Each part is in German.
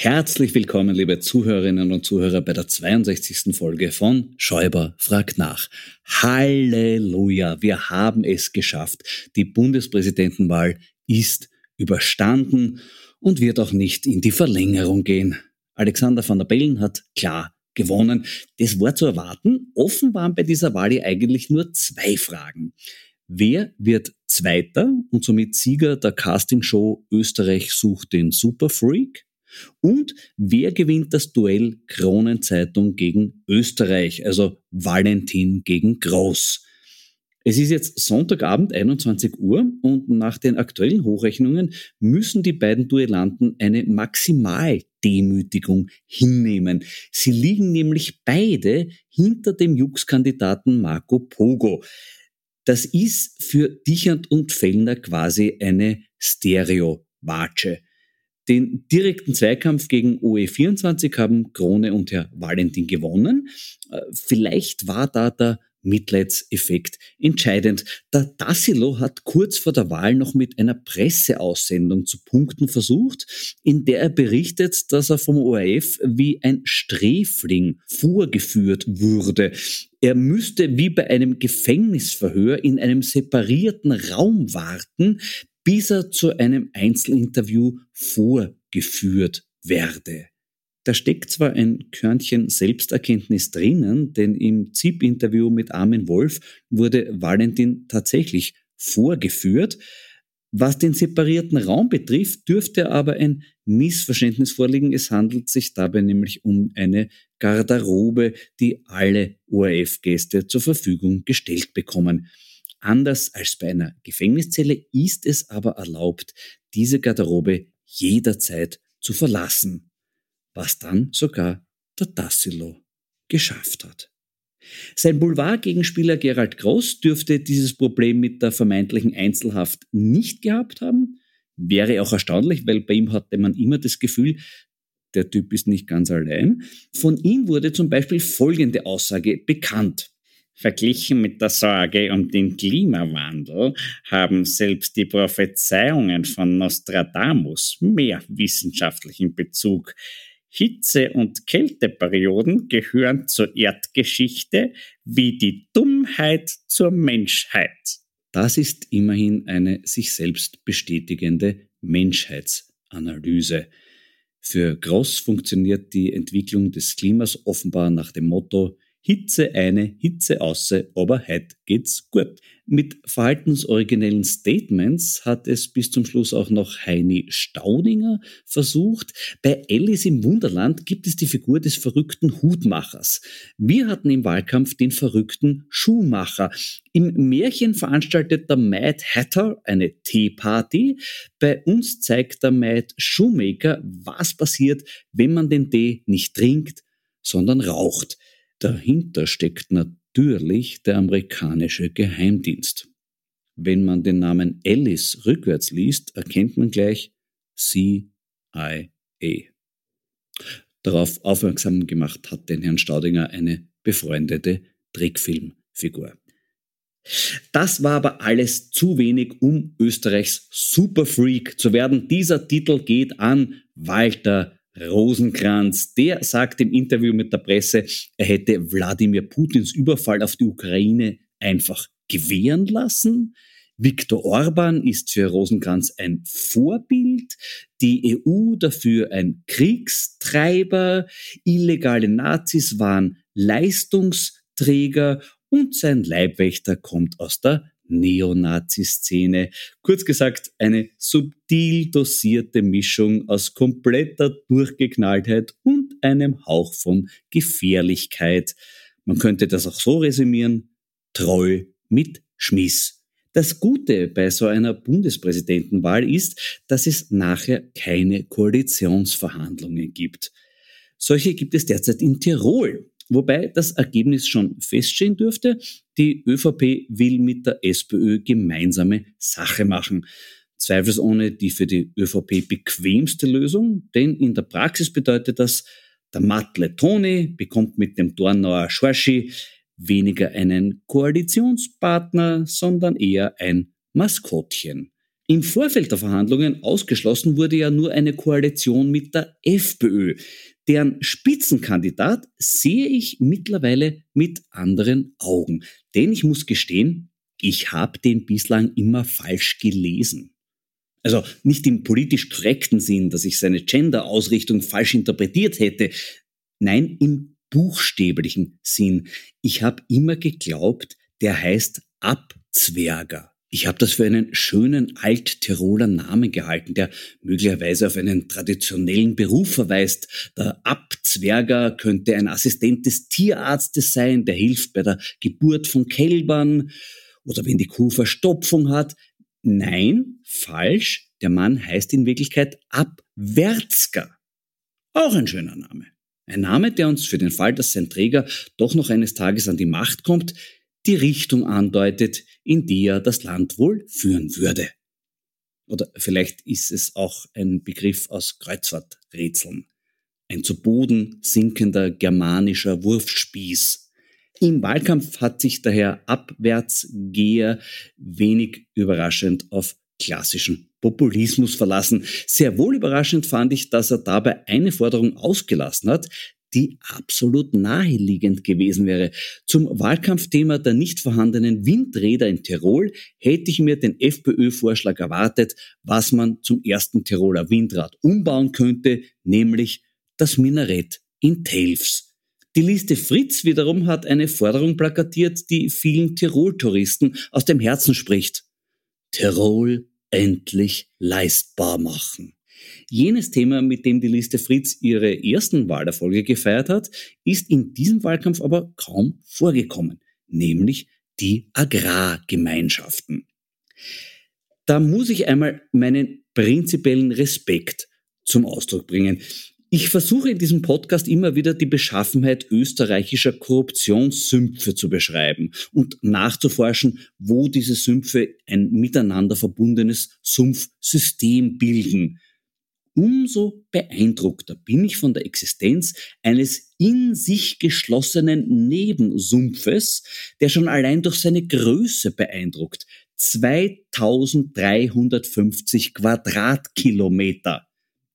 Herzlich willkommen, liebe Zuhörerinnen und Zuhörer, bei der 62. Folge von Schäuber fragt nach. Halleluja, wir haben es geschafft. Die Bundespräsidentenwahl ist überstanden und wird auch nicht in die Verlängerung gehen. Alexander van der Bellen hat klar gewonnen. Das war zu erwarten. Offen waren bei dieser Wahl eigentlich nur zwei Fragen. Wer wird Zweiter und somit Sieger der Castingshow Österreich sucht den Superfreak? Und wer gewinnt das Duell Kronenzeitung gegen Österreich, also Valentin gegen Groß? Es ist jetzt Sonntagabend 21 Uhr und nach den aktuellen Hochrechnungen müssen die beiden Duellanten eine Maximaldemütigung hinnehmen. Sie liegen nämlich beide hinter dem Jux-Kandidaten Marco Pogo. Das ist für Dichand und Fellner quasi eine Stereo-Watsche. Den direkten Zweikampf gegen OE24 haben Krone und Herr Valentin gewonnen. Äh, vielleicht war da der Mitleidseffekt entscheidend. Der Tassilo hat kurz vor der Wahl noch mit einer Presseaussendung zu punkten versucht, in der er berichtet, dass er vom ORF wie ein Sträfling vorgeführt wurde. Er müsste wie bei einem Gefängnisverhör in einem separierten Raum warten, bis er zu einem Einzelinterview vorgeführt werde. Da steckt zwar ein Körnchen Selbsterkenntnis drinnen, denn im ZIP-Interview mit Armin Wolf wurde Valentin tatsächlich vorgeführt. Was den separierten Raum betrifft, dürfte aber ein Missverständnis vorliegen. Es handelt sich dabei nämlich um eine Garderobe, die alle ORF-Gäste zur Verfügung gestellt bekommen. Anders als bei einer Gefängniszelle ist es aber erlaubt, diese Garderobe jederzeit zu verlassen, was dann sogar der Tassilo geschafft hat. Sein Boulevard-Gegenspieler Gerald Groß dürfte dieses Problem mit der vermeintlichen Einzelhaft nicht gehabt haben. Wäre auch erstaunlich, weil bei ihm hatte man immer das Gefühl, der Typ ist nicht ganz allein. Von ihm wurde zum Beispiel folgende Aussage bekannt. Verglichen mit der Sorge um den Klimawandel haben selbst die Prophezeiungen von Nostradamus mehr wissenschaftlichen Bezug. Hitze- und Kälteperioden gehören zur Erdgeschichte wie die Dummheit zur Menschheit. Das ist immerhin eine sich selbst bestätigende Menschheitsanalyse. Für Gross funktioniert die Entwicklung des Klimas offenbar nach dem Motto Hitze eine, Hitze auße, aber heute geht's gut. Mit verhaltensoriginellen Statements hat es bis zum Schluss auch noch Heini Staudinger versucht. Bei Alice im Wunderland gibt es die Figur des verrückten Hutmachers. Wir hatten im Wahlkampf den verrückten Schuhmacher. Im Märchen veranstaltet der Mad Hatter eine Teeparty. Bei uns zeigt der Mad Shoemaker, was passiert, wenn man den Tee nicht trinkt, sondern raucht. Dahinter steckt natürlich der amerikanische Geheimdienst. Wenn man den Namen Alice rückwärts liest, erkennt man gleich CIA. Darauf aufmerksam gemacht hat den Herrn Staudinger eine befreundete Trickfilmfigur. Das war aber alles zu wenig, um Österreichs Superfreak zu werden. Dieser Titel geht an Walter Rosenkranz, der sagt im Interview mit der Presse, er hätte Wladimir Putins Überfall auf die Ukraine einfach gewähren lassen. Viktor Orban ist für Rosenkranz ein Vorbild, die EU dafür ein Kriegstreiber, illegale Nazis waren Leistungsträger. Und sein Leibwächter kommt aus der Neonazi-Szene. Kurz gesagt, eine subtil dosierte Mischung aus kompletter Durchgeknalltheit und einem Hauch von Gefährlichkeit. Man könnte das auch so resümieren, Troll mit Schmiss. Das Gute bei so einer Bundespräsidentenwahl ist, dass es nachher keine Koalitionsverhandlungen gibt. Solche gibt es derzeit in Tirol. Wobei das Ergebnis schon feststehen dürfte. Die ÖVP will mit der SPÖ gemeinsame Sache machen. Zweifelsohne die für die ÖVP bequemste Lösung, denn in der Praxis bedeutet das, der Matle Toni bekommt mit dem Dornauer Schorschi weniger einen Koalitionspartner, sondern eher ein Maskottchen. Im Vorfeld der Verhandlungen ausgeschlossen wurde ja nur eine Koalition mit der FPÖ. Deren Spitzenkandidat sehe ich mittlerweile mit anderen Augen. Denn ich muss gestehen, ich habe den bislang immer falsch gelesen. Also nicht im politisch korrekten Sinn, dass ich seine Gender-Ausrichtung falsch interpretiert hätte. Nein, im buchstäblichen Sinn. Ich habe immer geglaubt, der heißt Abzwerger. Ich habe das für einen schönen Alttiroler Namen gehalten, der möglicherweise auf einen traditionellen Beruf verweist. Der Abzwerger könnte ein Assistent des Tierarztes sein, der hilft bei der Geburt von Kälbern oder wenn die Kuh Verstopfung hat. Nein, falsch. Der Mann heißt in Wirklichkeit Abwärtsker. Auch ein schöner Name. Ein Name, der uns für den Fall, dass sein Träger doch noch eines Tages an die Macht kommt, die Richtung andeutet, in die er das Land wohl führen würde. Oder vielleicht ist es auch ein Begriff aus Kreuzfahrträtseln. Ein zu Boden sinkender germanischer Wurfspieß. Im Wahlkampf hat sich daher Abwärtsgeher wenig überraschend auf klassischen Populismus verlassen. Sehr wohl überraschend fand ich, dass er dabei eine Forderung ausgelassen hat, die absolut naheliegend gewesen wäre. Zum Wahlkampfthema der nicht vorhandenen Windräder in Tirol hätte ich mir den FPÖ-Vorschlag erwartet, was man zum ersten Tiroler Windrad umbauen könnte, nämlich das Minarett in Telfs. Die Liste Fritz wiederum hat eine Forderung plakatiert, die vielen Tirol-Touristen aus dem Herzen spricht. Tirol endlich leistbar machen. Jenes Thema, mit dem die Liste Fritz ihre ersten Wahlerfolge gefeiert hat, ist in diesem Wahlkampf aber kaum vorgekommen, nämlich die Agrargemeinschaften. Da muss ich einmal meinen prinzipiellen Respekt zum Ausdruck bringen. Ich versuche in diesem Podcast immer wieder die Beschaffenheit österreichischer Korruptionssümpfe zu beschreiben und nachzuforschen, wo diese Sümpfe ein miteinander verbundenes Sumpfsystem bilden umso beeindruckter bin ich von der Existenz eines in sich geschlossenen Nebensumpfes, der schon allein durch seine Größe beeindruckt. 2350 Quadratkilometer.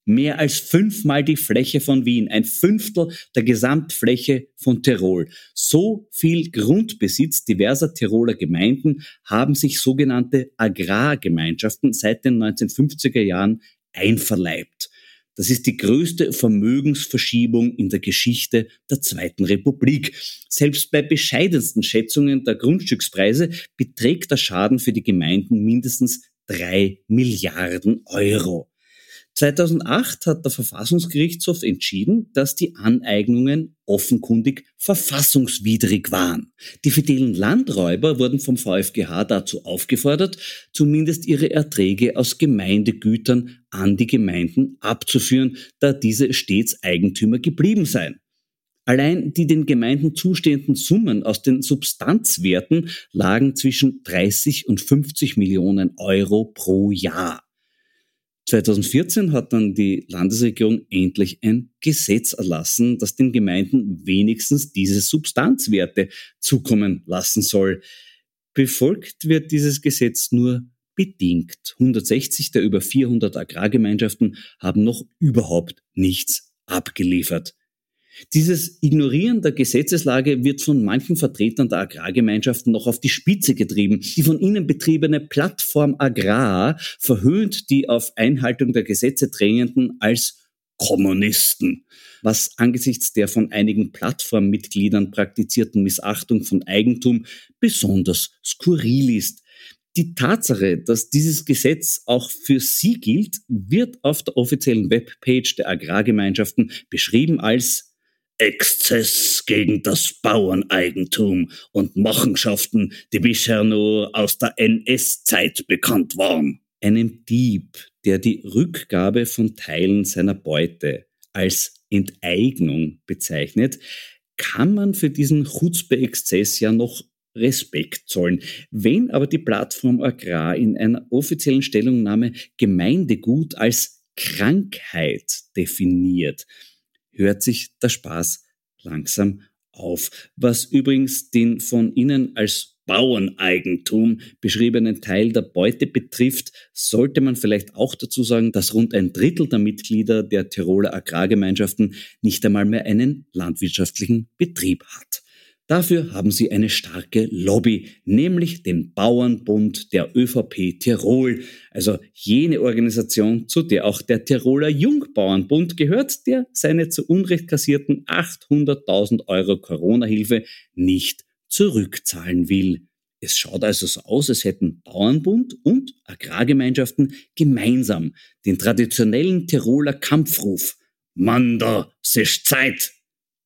Mehr als fünfmal die Fläche von Wien, ein Fünftel der Gesamtfläche von Tirol. So viel Grundbesitz diverser Tiroler Gemeinden haben sich sogenannte Agrargemeinschaften seit den 1950er Jahren einverleibt. Das ist die größte Vermögensverschiebung in der Geschichte der Zweiten Republik. Selbst bei bescheidensten Schätzungen der Grundstückspreise beträgt der Schaden für die Gemeinden mindestens drei Milliarden Euro. 2008 hat der Verfassungsgerichtshof entschieden, dass die Aneignungen offenkundig verfassungswidrig waren. Die fidelen Landräuber wurden vom VfGH dazu aufgefordert, zumindest ihre Erträge aus Gemeindegütern an die Gemeinden abzuführen, da diese stets Eigentümer geblieben seien. Allein die den Gemeinden zustehenden Summen aus den Substanzwerten lagen zwischen 30 und 50 Millionen Euro pro Jahr. 2014 hat dann die Landesregierung endlich ein Gesetz erlassen, das den Gemeinden wenigstens diese Substanzwerte zukommen lassen soll. Befolgt wird dieses Gesetz nur bedingt. 160 der über 400 Agrargemeinschaften haben noch überhaupt nichts abgeliefert. Dieses Ignorieren der Gesetzeslage wird von manchen Vertretern der Agrargemeinschaften noch auf die Spitze getrieben. Die von ihnen betriebene Plattform Agrar verhöhnt die auf Einhaltung der Gesetze drängenden als Kommunisten, was angesichts der von einigen Plattformmitgliedern praktizierten Missachtung von Eigentum besonders skurril ist. Die Tatsache, dass dieses Gesetz auch für sie gilt, wird auf der offiziellen Webpage der Agrargemeinschaften beschrieben als Exzess gegen das Bauerneigentum und Machenschaften, die bisher nur aus der NS-Zeit bekannt waren. Einem Dieb, der die Rückgabe von Teilen seiner Beute als Enteignung bezeichnet, kann man für diesen Chutzpe-Exzess ja noch Respekt zollen. Wenn aber die Plattform Agrar in einer offiziellen Stellungnahme Gemeindegut als Krankheit definiert, hört sich der Spaß langsam auf. Was übrigens den von Ihnen als Bauerneigentum beschriebenen Teil der Beute betrifft, sollte man vielleicht auch dazu sagen, dass rund ein Drittel der Mitglieder der Tiroler Agrargemeinschaften nicht einmal mehr einen landwirtschaftlichen Betrieb hat. Dafür haben sie eine starke Lobby, nämlich den Bauernbund der ÖVP Tirol, also jene Organisation, zu der auch der Tiroler Jungbauernbund gehört, der seine zu Unrecht kassierten 800.000 Euro Corona-Hilfe nicht zurückzahlen will. Es schaut also so aus, als hätten Bauernbund und Agrargemeinschaften gemeinsam den traditionellen Tiroler Kampfruf Manda, sich Zeit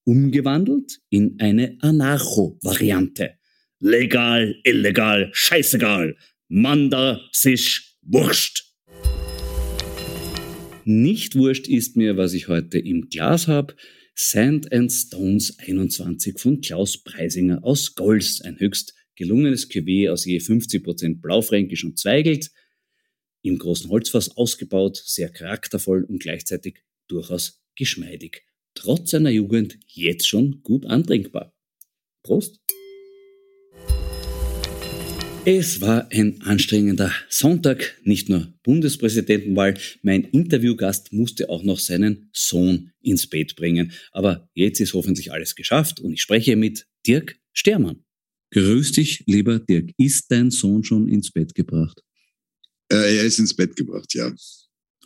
umgewandelt in eine Anarcho-Variante. Legal, illegal, scheißegal. Manda sich wurscht. Nicht wurscht ist mir, was ich heute im Glas habe. Sand and Stones 21 von Klaus Preisinger aus Golz. Ein höchst gelungenes Cuvée aus je 50% Blaufränkisch und Zweigelt. Im großen Holzfass ausgebaut, sehr charaktervoll und gleichzeitig durchaus geschmeidig trotz seiner Jugend jetzt schon gut antrinkbar. Prost! Es war ein anstrengender Sonntag, nicht nur Bundespräsidentenwahl, mein Interviewgast musste auch noch seinen Sohn ins Bett bringen. Aber jetzt ist hoffentlich alles geschafft und ich spreche mit Dirk Stermann. Grüß dich, lieber Dirk. Ist dein Sohn schon ins Bett gebracht? Äh, er ist ins Bett gebracht, ja.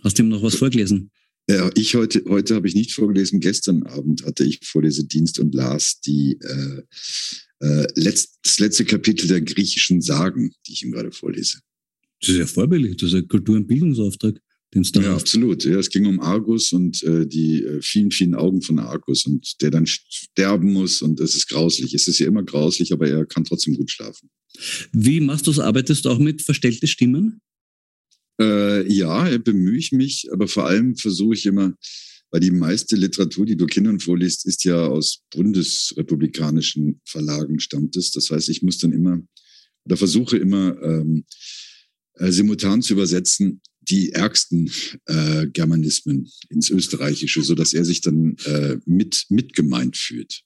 Hast du ihm noch was vorgelesen? Ja, ich heute, heute habe ich nicht vorgelesen. Gestern Abend hatte ich Vorlesedienst und las die, äh, äh, letzt, das letzte Kapitel der griechischen Sagen, die ich ihm gerade vorlese. Das ist ja vorbildlich. Das ist ein Kultur- und Bildungsauftrag. Den da ja, absolut. Ja, es ging um Argus und äh, die äh, vielen, vielen Augen von Argus und der dann sterben muss und es ist grauslich. Es ist ja immer grauslich, aber er kann trotzdem gut schlafen. Wie machst du es? Arbeitest du auch mit verstellten Stimmen? Äh, ja, bemühe ich mich, aber vor allem versuche ich immer, weil die meiste Literatur, die du Kindern vorliest, ist ja aus bundesrepublikanischen Verlagen stammt es. Das heißt, ich muss dann immer oder versuche immer ähm, äh, simultan zu übersetzen die ärgsten äh, Germanismen ins Österreichische, so dass er sich dann äh, mit mitgemeint fühlt.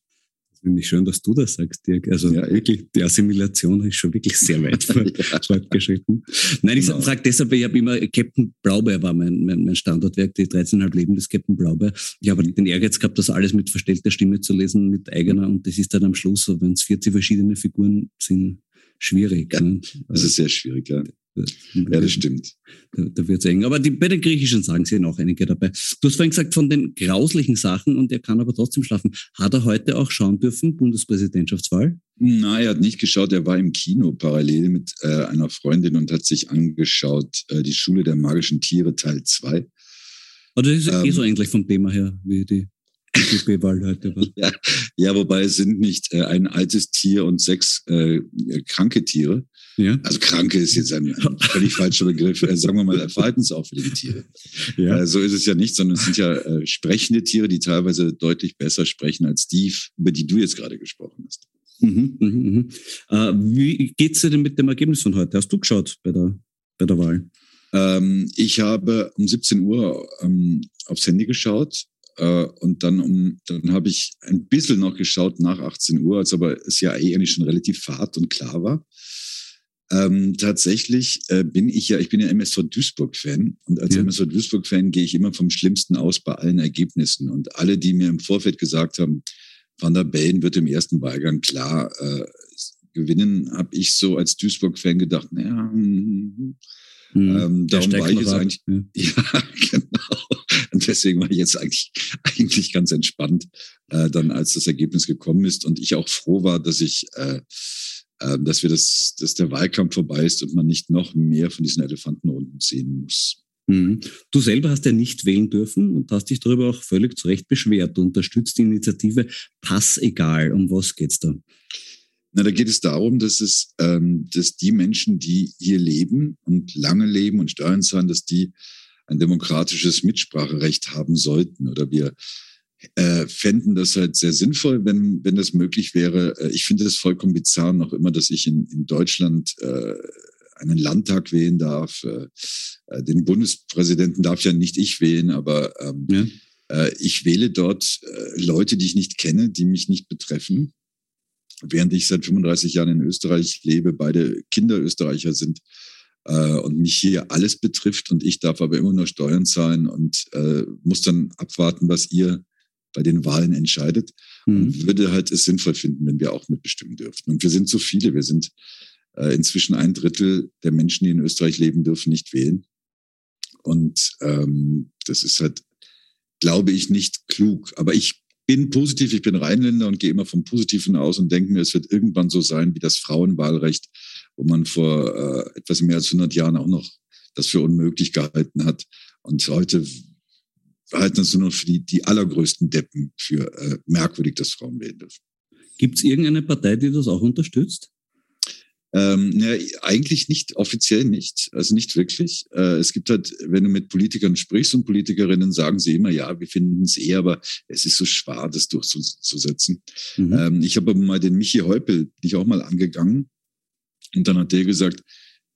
Finde ich schön, dass du das sagst, Dirk. Also ja, wirklich, die Assimilation ist schon wirklich sehr weit fortgeschritten. Nein, ich genau. frage deshalb, ich habe immer, Captain Blaubeer war mein, mein, mein Standortwerk, die 13,5 Leben des Captain Blaubeer. Ich habe den Ehrgeiz gehabt, das alles mit verstellter Stimme zu lesen, mit eigener. Und das ist dann am Schluss, so, wenn es 40 verschiedene Figuren sind, schwierig. Ja, ne? Das ist sehr schwierig, ja. Ja, das stimmt. Da, da wird es eng. Aber die, bei den griechischen Sagen sind auch einige dabei. Du hast vorhin gesagt, von den grauslichen Sachen und er kann aber trotzdem schlafen. Hat er heute auch schauen dürfen, Bundespräsidentschaftswahl? Nein, er hat nicht geschaut. Er war im Kino parallel mit äh, einer Freundin und hat sich angeschaut, äh, die Schule der magischen Tiere Teil 2. Aber das ist ähm, eh so ähnlich vom Thema her wie die DGB-Wahl heute ja, ja, wobei es sind nicht äh, ein altes Tier und sechs äh, kranke Tiere. Ja. Also kranke ist jetzt ein, ein völlig falscher Begriff. Äh, sagen wir mal verhaltensauffällige Tiere. Ja. Äh, so ist es ja nicht, sondern es sind ja äh, sprechende Tiere, die teilweise deutlich besser sprechen als die, über die du jetzt gerade gesprochen hast. Mhm, mh, mh. Äh, wie geht's dir denn mit dem Ergebnis von heute? Hast du geschaut bei der, bei der Wahl? Ähm, ich habe um 17 Uhr ähm, aufs Handy geschaut äh, und dann um, dann habe ich ein bisschen noch geschaut nach 18 Uhr, als aber es ja eh eigentlich schon relativ fad und klar war. Ähm, tatsächlich äh, bin ich ja, ich bin ja MSV Duisburg-Fan und als ja. MSV Duisburg-Fan gehe ich immer vom Schlimmsten aus bei allen Ergebnissen. Und alle, die mir im Vorfeld gesagt haben, Van der Bellen wird im ersten Wahlgang klar äh, gewinnen, habe ich so als Duisburg-Fan gedacht, naja, hm, Mhm. Ähm, darum war ich jetzt eigentlich, ja. ja, genau. Und deswegen war ich jetzt eigentlich, eigentlich ganz entspannt, äh, dann als das Ergebnis gekommen ist und ich auch froh war, dass ich, äh, äh, dass wir das, dass der Wahlkampf vorbei ist und man nicht noch mehr von diesen Elefantenrunden sehen muss. Mhm. Du selber hast ja nicht wählen dürfen und hast dich darüber auch völlig zu Recht beschwert. Du unterstützt die Initiative Pass egal. Um was geht's da? Na, da geht es darum, dass es, ähm, dass die Menschen, die hier leben und lange leben und Steuern zahlen, dass die ein demokratisches Mitspracherecht haben sollten. Oder wir äh, fänden das halt sehr sinnvoll, wenn, wenn das möglich wäre. Äh, ich finde es vollkommen bizarr noch immer, dass ich in, in Deutschland äh, einen Landtag wählen darf. Äh, äh den Bundespräsidenten darf ja nicht ich wählen, aber ähm, ja. äh, ich wähle dort äh, Leute, die ich nicht kenne, die mich nicht betreffen während ich seit 35 Jahren in Österreich lebe, beide Kinder Österreicher sind äh, und mich hier alles betrifft und ich darf aber immer nur Steuern zahlen und äh, muss dann abwarten, was ihr bei den Wahlen entscheidet mhm. und würde halt es sinnvoll finden, wenn wir auch mitbestimmen dürften. Und wir sind zu viele. Wir sind äh, inzwischen ein Drittel der Menschen, die in Österreich leben, dürfen nicht wählen. Und ähm, das ist halt, glaube ich, nicht klug. Aber ich bin positiv, ich bin Rheinländer und gehe immer vom Positiven aus und denke mir, es wird irgendwann so sein wie das Frauenwahlrecht, wo man vor äh, etwas mehr als 100 Jahren auch noch das für unmöglich gehalten hat. Und heute halten es nur noch für die, die allergrößten Deppen für äh, merkwürdig, dass Frauen wählen dürfen. Gibt es irgendeine Partei, die das auch unterstützt? Ähm, ja, eigentlich nicht, offiziell nicht, also nicht wirklich. Äh, es gibt halt, wenn du mit Politikern sprichst und Politikerinnen, sagen sie immer, ja, wir finden es eh, aber es ist so schwer, das durchzusetzen. Mhm. Ähm, ich habe mal den Michi Heupel, dich auch mal angegangen und dann hat der gesagt,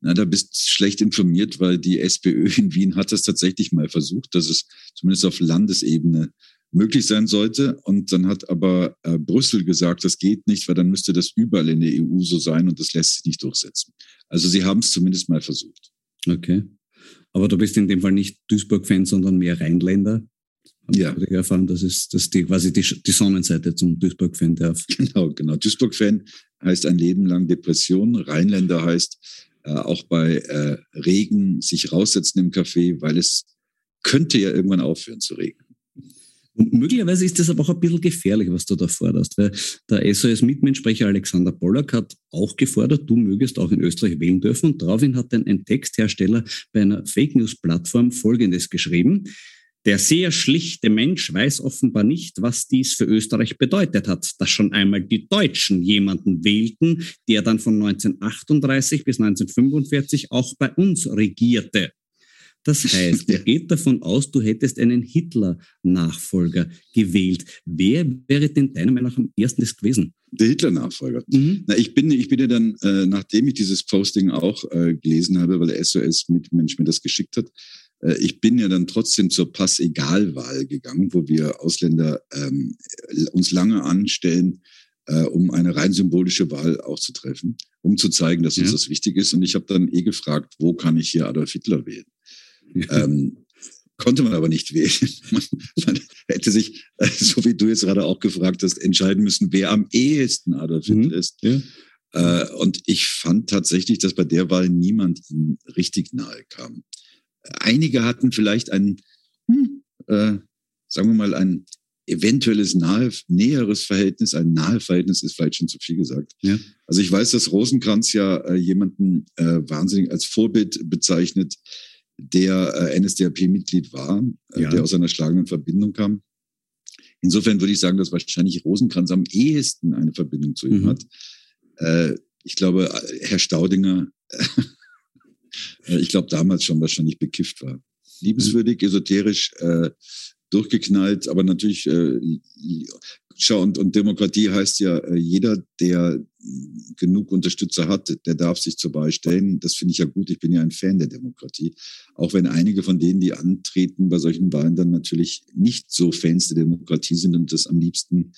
na, da bist schlecht informiert, weil die SPÖ in Wien hat das tatsächlich mal versucht, dass es zumindest auf Landesebene möglich sein sollte. Und dann hat aber äh, Brüssel gesagt, das geht nicht, weil dann müsste das überall in der EU so sein und das lässt sich nicht durchsetzen. Also sie haben es zumindest mal versucht. Okay. Aber du bist in dem Fall nicht Duisburg-Fan, sondern mehr Rheinländer. Ja. Ich erfahren, das ist, das ist die, quasi die, die Sonnenseite zum Duisburg-Fan darf. Genau, genau. Duisburg-Fan heißt ein Leben lang Depression. Rheinländer heißt äh, auch bei äh, Regen sich raussetzen im Café, weil es könnte ja irgendwann aufhören zu regnen. Und möglicherweise ist das aber auch ein bisschen gefährlich, was du da forderst, weil der SOS-Mitmenschsprecher Alexander Pollack hat auch gefordert, du mögest auch in Österreich wählen dürfen. Und daraufhin hat dann ein Texthersteller bei einer Fake News-Plattform Folgendes geschrieben. Der sehr schlichte Mensch weiß offenbar nicht, was dies für Österreich bedeutet hat, dass schon einmal die Deutschen jemanden wählten, der dann von 1938 bis 1945 auch bei uns regierte. Das heißt, er geht davon aus, du hättest einen Hitler-Nachfolger gewählt. Wer wäre denn deiner Meinung nach am ersten gewesen? Der Hitler-Nachfolger. Mhm. Na, ich bin, ich bin ja dann, äh, nachdem ich dieses Posting auch äh, gelesen habe, weil der SOS-Mitmensch mir das geschickt hat, äh, ich bin ja dann trotzdem zur Pass-Egal-Wahl gegangen, wo wir Ausländer ähm, uns lange anstellen, äh, um eine rein symbolische Wahl auch zu treffen, um zu zeigen, dass uns ja. das wichtig ist. Und ich habe dann eh gefragt, wo kann ich hier Adolf Hitler wählen? Ähm, konnte man aber nicht wählen. Man, man hätte sich, äh, so wie du jetzt gerade auch gefragt hast, entscheiden müssen, wer am ehesten Adolf Hitler mhm. ist. Ja. Äh, und ich fand tatsächlich, dass bei der Wahl niemand ihm richtig nahe kam. Einige hatten vielleicht ein, hm, äh, sagen wir mal, ein eventuelles nahe, näheres Verhältnis, ein nahe Verhältnis ist vielleicht schon zu viel gesagt. Ja. Also ich weiß, dass Rosenkranz ja äh, jemanden äh, wahnsinnig als Vorbild bezeichnet, der äh, NSDAP-Mitglied war, äh, ja. der aus einer schlagenden Verbindung kam. Insofern würde ich sagen, dass wahrscheinlich Rosenkranz am ehesten eine Verbindung zu ihm mhm. hat. Äh, ich glaube, Herr Staudinger, ich glaube damals schon wahrscheinlich bekifft war. Liebenswürdig, esoterisch, äh, durchgeknallt, aber natürlich, äh, schau, und, und Demokratie heißt ja, äh, jeder, der genug Unterstützer hat, der darf sich zur Wahl stellen. Das finde ich ja gut. Ich bin ja ein Fan der Demokratie. Auch wenn einige von denen, die antreten bei solchen Wahlen, dann natürlich nicht so Fans der Demokratie sind und das am liebsten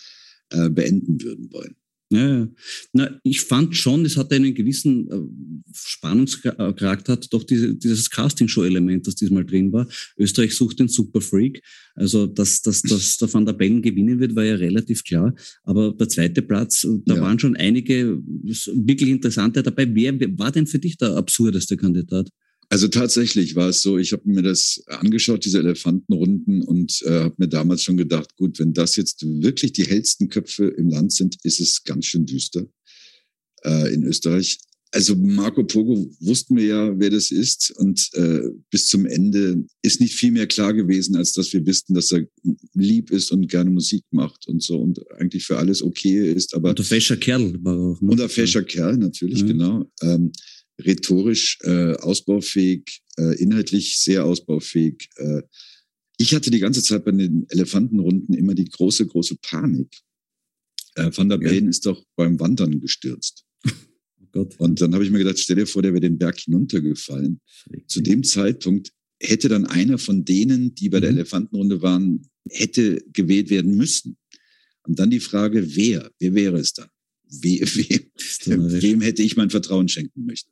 äh, beenden würden wollen. Ja, na, ich fand schon, es hat einen gewissen äh, Spannungscharakter, hat doch diese, dieses Castingshow-Element, das diesmal drin war. Österreich sucht den Superfreak. Also, dass, dass, dass der Van der Bellen gewinnen wird, war ja relativ klar. Aber der zweite Platz, da ja. waren schon einige wirklich interessante dabei. Wer war denn für dich der absurdeste Kandidat? Also tatsächlich war es so, ich habe mir das angeschaut, diese Elefantenrunden, und äh, habe mir damals schon gedacht, gut, wenn das jetzt wirklich die hellsten Köpfe im Land sind, ist es ganz schön düster äh, in Österreich. Also Marco Pogo wussten wir ja, wer das ist. Und äh, bis zum Ende ist nicht viel mehr klar gewesen, als dass wir wussten, dass er lieb ist und gerne Musik macht und so und eigentlich für alles okay ist. Aber und ein fescher Kerl war auch. Und ein fescher Kerl, natürlich, mhm. genau. Ähm, rhetorisch äh, ausbaufähig, äh, inhaltlich sehr ausbaufähig. Äh, ich hatte die ganze Zeit bei den Elefantenrunden immer die große, große Panik. Äh, Van der Bellen ja. ist doch beim Wandern gestürzt. Oh Und dann habe ich mir gedacht, stell dir vor, der wäre den Berg hinuntergefallen. Zu dem Zeitpunkt hätte dann einer von denen, die bei mhm. der Elefantenrunde waren, hätte gewählt werden müssen. Und dann die Frage, wer? Wer wäre es dann? We, we, wem hätte ich mein Vertrauen schenken möchten?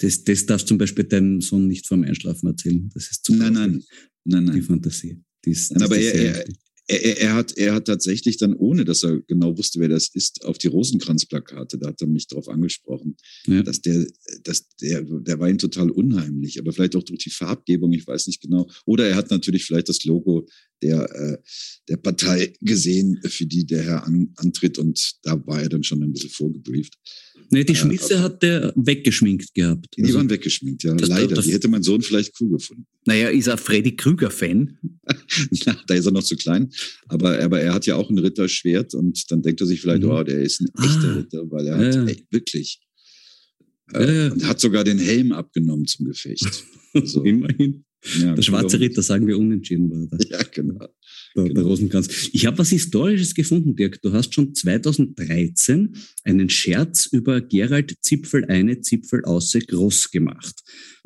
Das, das darfst zum Beispiel deinem Sohn nicht vorm Einschlafen erzählen. Das ist zu Nein, nein, nein, nein. Die Fantasie. Die ist, nein, aber er, er, er, er, hat, er hat tatsächlich dann, ohne dass er genau wusste, wer das ist, auf die Rosenkranzplakate, da hat er mich darauf angesprochen, ja. dass der, dass der, der war ihm total unheimlich, aber vielleicht auch durch die Farbgebung, ich weiß nicht genau. Oder er hat natürlich vielleicht das Logo der, äh, der Partei gesehen, für die der Herr an, antritt und da war er dann schon ein bisschen vorgebrieft. Nee, die Schmitze äh, hat der weggeschminkt gehabt. Die also, waren weggeschminkt, ja. Leider. Das, die hätte mein Sohn vielleicht cool gefunden. Naja, ist er Freddy Krüger-Fan? da ist er noch zu klein. Aber, aber er hat ja auch ein Ritterschwert und dann denkt er sich vielleicht, mhm. oh, der ist ein echter ah, Ritter, weil er ja. hat echt, wirklich. Äh, ja. Und hat sogar den Helm abgenommen zum Gefecht. Also, Immerhin. Ja, der schwarze Ritter, sagen wir unentschieden war. Ja, genau. Der, genau. der Rosenkranz. Ich habe was Historisches gefunden, Dirk. Du hast schon 2013 einen Scherz über Gerald Zipfel eine, Zipfel auße groß gemacht.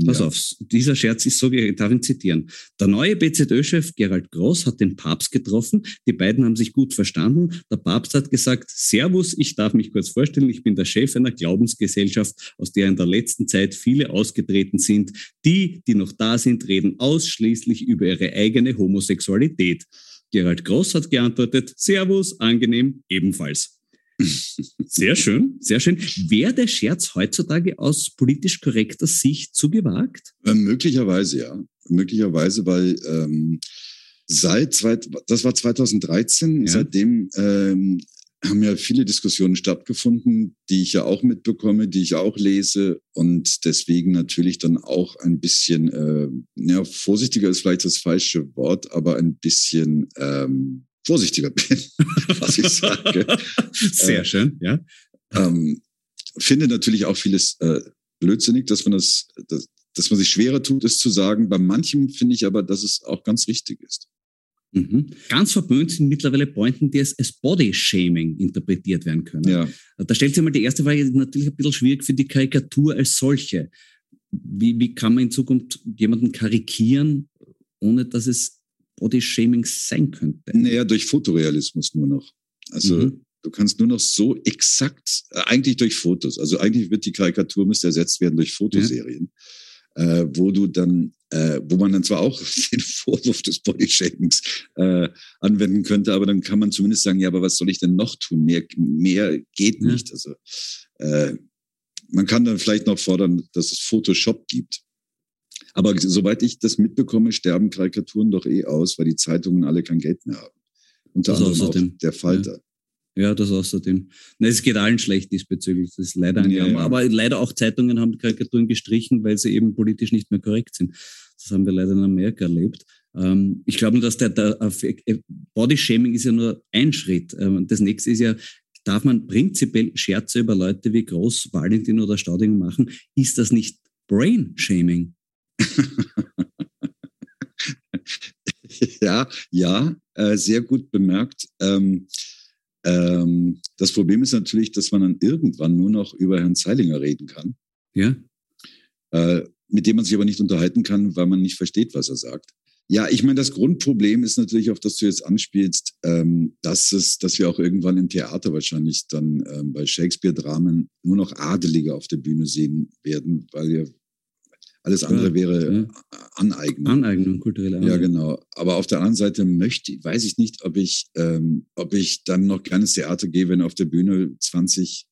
Pass ja. auf, dieser Scherz ist so, ich darf ihn zitieren. Der neue BZÖ-Chef Gerald Groß hat den Papst getroffen. Die beiden haben sich gut verstanden. Der Papst hat gesagt, Servus, ich darf mich kurz vorstellen, ich bin der Chef einer Glaubensgesellschaft, aus der in der letzten Zeit viele ausgetreten sind. Die, die noch da sind, reden ausschließlich über ihre eigene Homosexualität. Gerald Groß hat geantwortet, Servus, angenehm, ebenfalls. Sehr schön, sehr schön. Wäre der Scherz heutzutage aus politisch korrekter Sicht zu gewagt? Äh, möglicherweise, ja. Möglicherweise, weil ähm, seit, zwei, das war 2013, ja. seitdem ähm, haben ja viele Diskussionen stattgefunden, die ich ja auch mitbekomme, die ich auch lese und deswegen natürlich dann auch ein bisschen, äh, ja, vorsichtiger ist vielleicht das falsche Wort, aber ein bisschen ähm, vorsichtiger bin, was ich sage. Sehr äh, schön, ja. Ähm, finde natürlich auch vieles äh, blödsinnig, dass man das, das, dass man sich schwerer tut, es zu sagen. Bei manchem finde ich aber, dass es auch ganz richtig ist. Mhm. Ganz verböhnt sind mittlerweile Pointen, die als, als Body-Shaming interpretiert werden können. Ja. Da stellt sich mal die erste Frage, natürlich ein bisschen schwierig für die Karikatur als solche. Wie, wie kann man in Zukunft jemanden karikieren, ohne dass es Body-Shaming sein könnte? Naja, durch Fotorealismus nur noch. Also mhm. du kannst nur noch so exakt, äh, eigentlich durch Fotos. Also eigentlich wird die Karikatur müsste ersetzt werden durch Fotoserien. Ja äh, wo du dann, äh, wo man dann zwar auch den Vorwurf des Bodyshamings äh, anwenden könnte, aber dann kann man zumindest sagen, ja, aber was soll ich denn noch tun? Mehr, mehr geht nicht. Also äh, man kann dann vielleicht noch fordern, dass es Photoshop gibt. Aber soweit ich das mitbekomme, sterben Karikaturen doch eh aus, weil die Zeitungen alle kein Geld mehr haben. Unter das anderem auch der Falter. Ja. Ja, das außerdem. Na, es geht allen schlecht diesbezüglich. Das ist leider ein ja, ja. Aber leider auch Zeitungen haben Karikaturen gestrichen, weil sie eben politisch nicht mehr korrekt sind. Das haben wir leider in Amerika erlebt. Ähm, ich glaube nur, dass der, der äh, Bodyshaming ist ja nur ein Schritt. Ähm, das nächste ist ja, darf man prinzipiell Scherze über Leute wie Groß, Valentin oder Staudinger machen? Ist das nicht Brain-Shaming? ja, ja, äh, sehr gut bemerkt. Ähm, ähm, das Problem ist natürlich, dass man dann irgendwann nur noch über Herrn Zeilinger reden kann. Ja. Äh, mit dem man sich aber nicht unterhalten kann, weil man nicht versteht, was er sagt. Ja, ich meine, das Grundproblem ist natürlich, auf das du jetzt anspielst, ähm, dass es, dass wir auch irgendwann im Theater wahrscheinlich dann ähm, bei Shakespeare-Dramen nur noch Adelige auf der Bühne sehen werden, weil wir alles andere ja, wäre ja. Aneignung. Aneignung, kulturelle Aneignung. Ja, genau. Aber auf der anderen Seite möchte, weiß ich nicht, ob ich, ähm, ob ich dann noch gerne ins Theater gehe, wenn auf der Bühne 20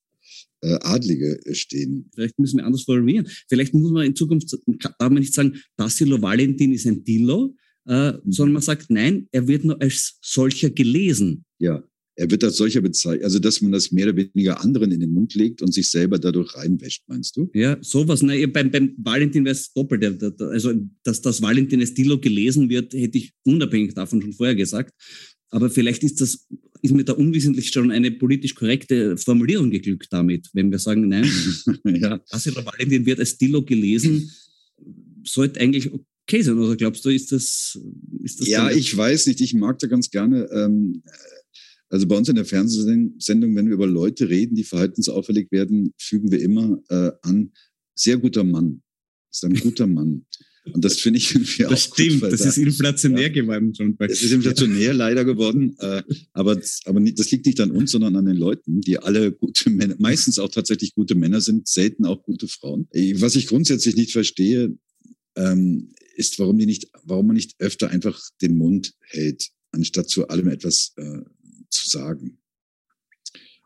äh, Adlige stehen. Vielleicht müssen wir anders formulieren. Vielleicht muss man in Zukunft, darf man nicht sagen, Tassilo Valentin ist ein Dillo, äh, mhm. sondern man sagt, nein, er wird nur als solcher gelesen. Ja. Er wird als solcher bezeichnet, also dass man das mehr oder weniger anderen in den Mund legt und sich selber dadurch reinwäscht, meinst du? Ja, sowas. Ne, beim, beim Valentin wäre es doppelt. Also, dass das Valentin Estilo gelesen wird, hätte ich unabhängig davon schon vorher gesagt. Aber vielleicht ist das, ist mir da unwissentlich schon eine politisch korrekte Formulierung geglückt damit, wenn wir sagen, nein, ja. Tassilo Valentin wird als Stilo gelesen, sollte eigentlich okay sein. Oder glaubst du, ist das, ist das Ja, ich weiß nicht. Ich mag da ganz gerne, ähm, also bei uns in der Fernsehsendung, wenn wir über Leute reden, die verhaltensauffällig werden, fügen wir immer äh, an, sehr guter Mann. Das ist ein guter Mann. Und das finde ich irgendwie auch. Das stimmt, gut, das ist inflationär ja, geworden schon. Es ist inflationär leider geworden, äh, aber, aber nicht, das liegt nicht an uns, sondern an den Leuten, die alle gute Männer, meistens auch tatsächlich gute Männer sind, selten auch gute Frauen. Was ich grundsätzlich nicht verstehe, ähm, ist, warum die nicht, warum man nicht öfter einfach den Mund hält, anstatt zu allem etwas äh, zu sagen.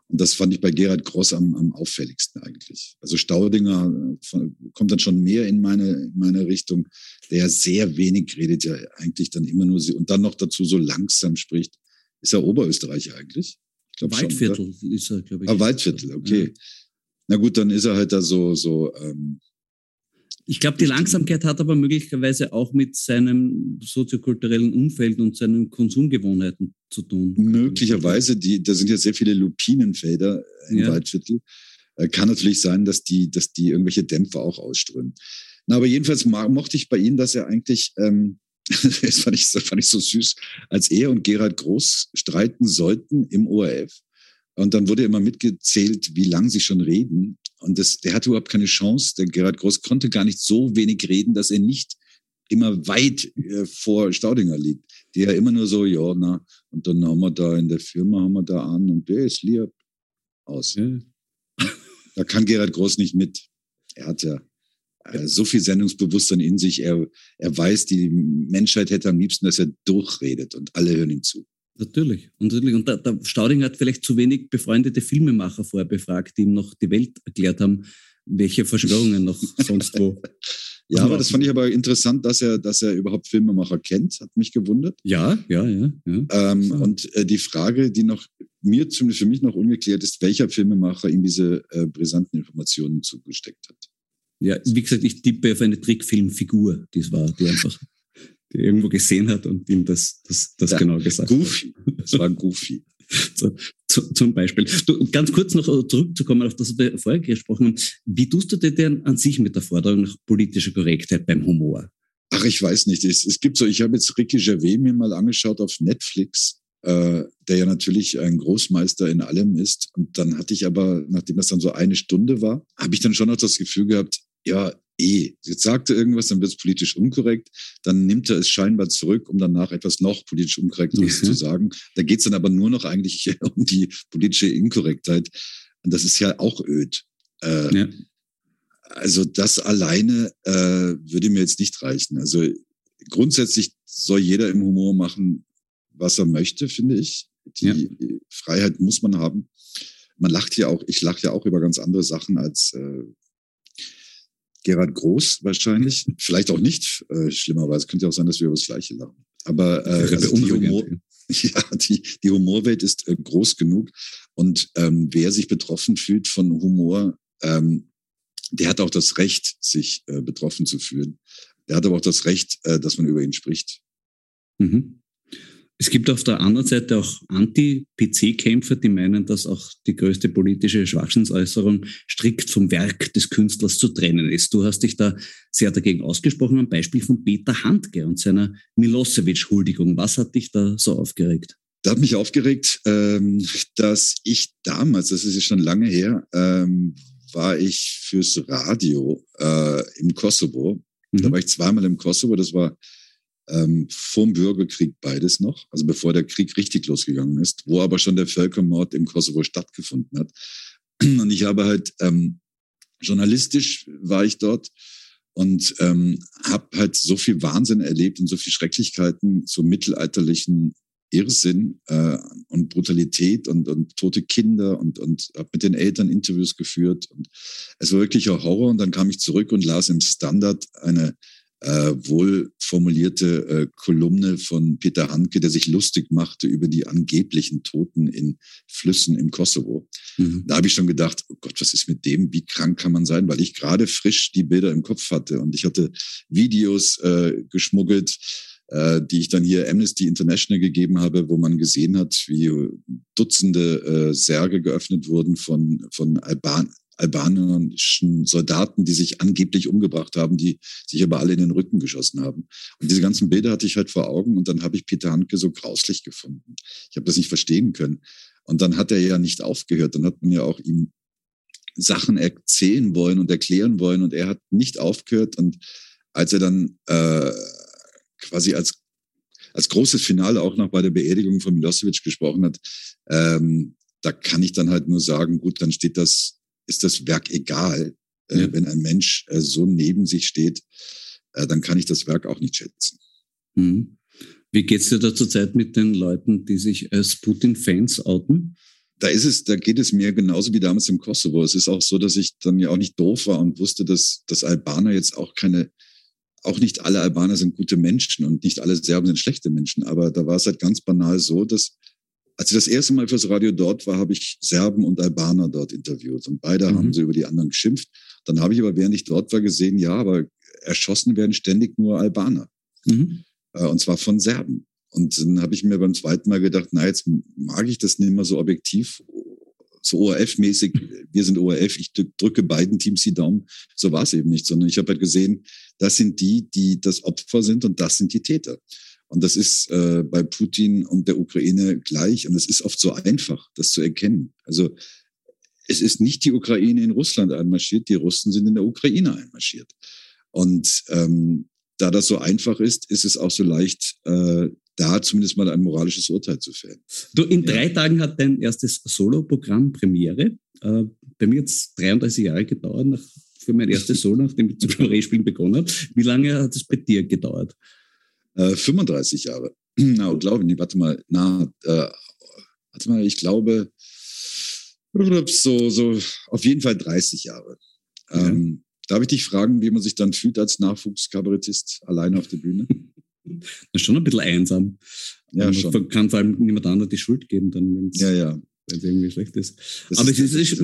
Und das fand ich bei Gerhard Gross am, am auffälligsten eigentlich. Also Staudinger äh, kommt dann schon mehr in meine, in meine Richtung, der sehr wenig redet, ja eigentlich dann immer nur, und dann noch dazu so langsam spricht. Ist er Oberösterreicher eigentlich? Ich Waldviertel schon, ist er, glaube ich. Ah, Waldviertel, okay. Ja. Na gut, dann ist er halt da so, so ähm, ich glaube, die Langsamkeit hat aber möglicherweise auch mit seinem soziokulturellen Umfeld und seinen Konsumgewohnheiten zu tun. Möglicherweise, die, da sind ja sehr viele Lupinenfelder im ja. Waldviertel. Äh, kann natürlich sein, dass die, dass die irgendwelche Dämpfer auch ausströmen. Na, aber jedenfalls mochte ich bei Ihnen, dass er eigentlich, ähm, das fand ich, das fand ich so süß, als er und Gerhard Groß streiten sollten im ORF. Und dann wurde immer mitgezählt, wie lang sie schon reden. Und das, der hatte überhaupt keine Chance. Der Gerhard Groß konnte gar nicht so wenig reden, dass er nicht immer weit äh, vor Staudinger liegt. Die ja immer nur so, ja, na, und dann haben wir da in der Firma, haben wir da an und der ist lieb aus. Ja. Da kann Gerhard Groß nicht mit. Er hat ja äh, so viel Sendungsbewusstsein in sich. Er, er weiß, die Menschheit hätte am liebsten, dass er durchredet und alle hören ihm zu. Natürlich. Und, natürlich. und der, der Stauding hat vielleicht zu wenig befreundete Filmemacher vorher befragt, die ihm noch die Welt erklärt haben, welche Verschwörungen noch sonst wo. ja, aber das fand ich aber interessant, dass er, dass er überhaupt Filmemacher kennt, hat mich gewundert. Ja, ja, ja. ja. Ähm, und äh, die Frage, die noch mir zumindest für mich noch ungeklärt ist, welcher Filmemacher ihm diese äh, brisanten Informationen zugesteckt hat. Ja, wie gesagt, ich tippe auf eine Trickfilmfigur, die es war, die einfach die irgendwo gesehen hat und ihm das, das, das ja, genau gesagt Goofy. hat. Das war Goofy. so, zu, zum Beispiel. Du, ganz kurz noch zurückzukommen auf das, was wir vorher gesprochen haben. Wie tust du dir denn an sich mit der Forderung nach politischer Korrektheit beim Humor? Ach, ich weiß nicht. Es, es gibt so, ich habe jetzt Ricky Gervais mir mal angeschaut auf Netflix, äh, der ja natürlich ein Großmeister in allem ist. Und dann hatte ich aber, nachdem das dann so eine Stunde war, habe ich dann schon noch das Gefühl gehabt, ja, eh, jetzt sagt er irgendwas, dann wird es politisch unkorrekt, dann nimmt er es scheinbar zurück, um danach etwas noch politisch unkorrektes mhm. zu sagen. Da geht es dann aber nur noch eigentlich um die politische Inkorrektheit. Und das ist ja auch öd. Äh, ja. Also das alleine äh, würde mir jetzt nicht reichen. Also grundsätzlich soll jeder im Humor machen, was er möchte, finde ich. Die ja. Freiheit muss man haben. Man lacht ja auch, ich lache ja auch über ganz andere Sachen als äh, Gerhard Groß wahrscheinlich. Vielleicht auch nicht, äh, schlimmerweise. Könnte ja auch sein, dass wir über das Gleiche lachen. Aber äh, also die, Humor, ja, die, die Humorwelt ist äh, groß genug. Und ähm, wer sich betroffen fühlt von Humor, ähm, der hat auch das Recht, sich äh, betroffen zu fühlen. Der hat aber auch das Recht, äh, dass man über ihn spricht. Mhm. Es gibt auf der anderen Seite auch Anti-PC-Kämpfer, die meinen, dass auch die größte politische Schwachsinnsäußerung strikt vom Werk des Künstlers zu trennen ist. Du hast dich da sehr dagegen ausgesprochen, am Beispiel von Peter Handke und seiner Milosevic-Huldigung. Was hat dich da so aufgeregt? Da hat mich aufgeregt, ähm, dass ich damals, das ist ja schon lange her, ähm, war ich fürs Radio äh, im Kosovo. Mhm. Da war ich zweimal im Kosovo. Das war ähm, vom Bürgerkrieg beides noch, also bevor der Krieg richtig losgegangen ist, wo aber schon der Völkermord im Kosovo stattgefunden hat. Und ich habe halt ähm, journalistisch war ich dort und ähm, habe halt so viel Wahnsinn erlebt und so viel Schrecklichkeiten zu mittelalterlichen Irrsinn äh, und Brutalität und, und tote Kinder und, und habe mit den Eltern Interviews geführt. Und es war wirklich ein Horror. Und dann kam ich zurück und las im Standard eine äh, wohl formulierte äh, Kolumne von Peter Handke, der sich lustig machte über die angeblichen Toten in Flüssen im Kosovo. Mhm. Da habe ich schon gedacht, oh Gott, was ist mit dem? Wie krank kann man sein? Weil ich gerade frisch die Bilder im Kopf hatte und ich hatte Videos äh, geschmuggelt, äh, die ich dann hier Amnesty International gegeben habe, wo man gesehen hat, wie Dutzende äh, Särge geöffnet wurden von, von Alban albanischen Soldaten, die sich angeblich umgebracht haben, die sich aber alle in den Rücken geschossen haben. Und diese ganzen Bilder hatte ich halt vor Augen und dann habe ich Peter Handke so grauslich gefunden. Ich habe das nicht verstehen können. Und dann hat er ja nicht aufgehört. Dann hat man ja auch ihm Sachen erzählen wollen und erklären wollen und er hat nicht aufgehört. Und als er dann äh, quasi als als großes Finale auch noch bei der Beerdigung von Milosevic gesprochen hat, ähm, da kann ich dann halt nur sagen, gut, dann steht das ist das Werk egal. Äh, ja. Wenn ein Mensch äh, so neben sich steht, äh, dann kann ich das Werk auch nicht schätzen. Mhm. Wie geht's dir da zurzeit mit den Leuten, die sich als Putin-Fans outen? Da ist es, da geht es mir genauso wie damals im Kosovo. Es ist auch so, dass ich dann ja auch nicht doof war und wusste, dass, dass Albaner jetzt auch keine, auch nicht alle Albaner sind gute Menschen und nicht alle Serben sind schlechte Menschen. Aber da war es halt ganz banal so, dass als ich das erste Mal fürs Radio dort war, habe ich Serben und Albaner dort interviewt und beide mhm. haben sie über die anderen geschimpft. Dann habe ich aber, während ich dort war, gesehen, ja, aber erschossen werden ständig nur Albaner. Mhm. Äh, und zwar von Serben. Und dann habe ich mir beim zweiten Mal gedacht, na, jetzt mag ich das nicht mehr so objektiv, so ORF-mäßig, wir sind ORF, ich drücke beiden Teams die Daumen. So war es eben nicht, sondern ich habe halt gesehen, das sind die, die das Opfer sind und das sind die Täter. Und das ist äh, bei Putin und der Ukraine gleich. Und es ist oft so einfach, das zu erkennen. Also es ist nicht die Ukraine in Russland einmarschiert, die Russen sind in der Ukraine einmarschiert. Und ähm, da das so einfach ist, ist es auch so leicht, äh, da zumindest mal ein moralisches Urteil zu fällen. Du, in drei ja. Tagen hat dein erstes Solo-Programm Premiere. Äh, bei mir hat es 33 Jahre gedauert nach, für mein erstes Solo, nachdem ich zum Kabarettspielen begonnen habe. Wie lange hat es bei dir gedauert? 35 äh, Jahre. Na, glaube ich nicht, warte mal, na, äh, warte mal, ich glaube, so, so auf jeden Fall 30 Jahre. Ja. Ähm, darf ich dich fragen, wie man sich dann fühlt als Nachwuchskabarettist alleine auf der Bühne? Das ist schon ein bisschen einsam. Ja. Man kann vor allem niemand anderem die Schuld geben, dann, wenn es ja, ja. irgendwie schlecht ist. Das Aber ist, es ist,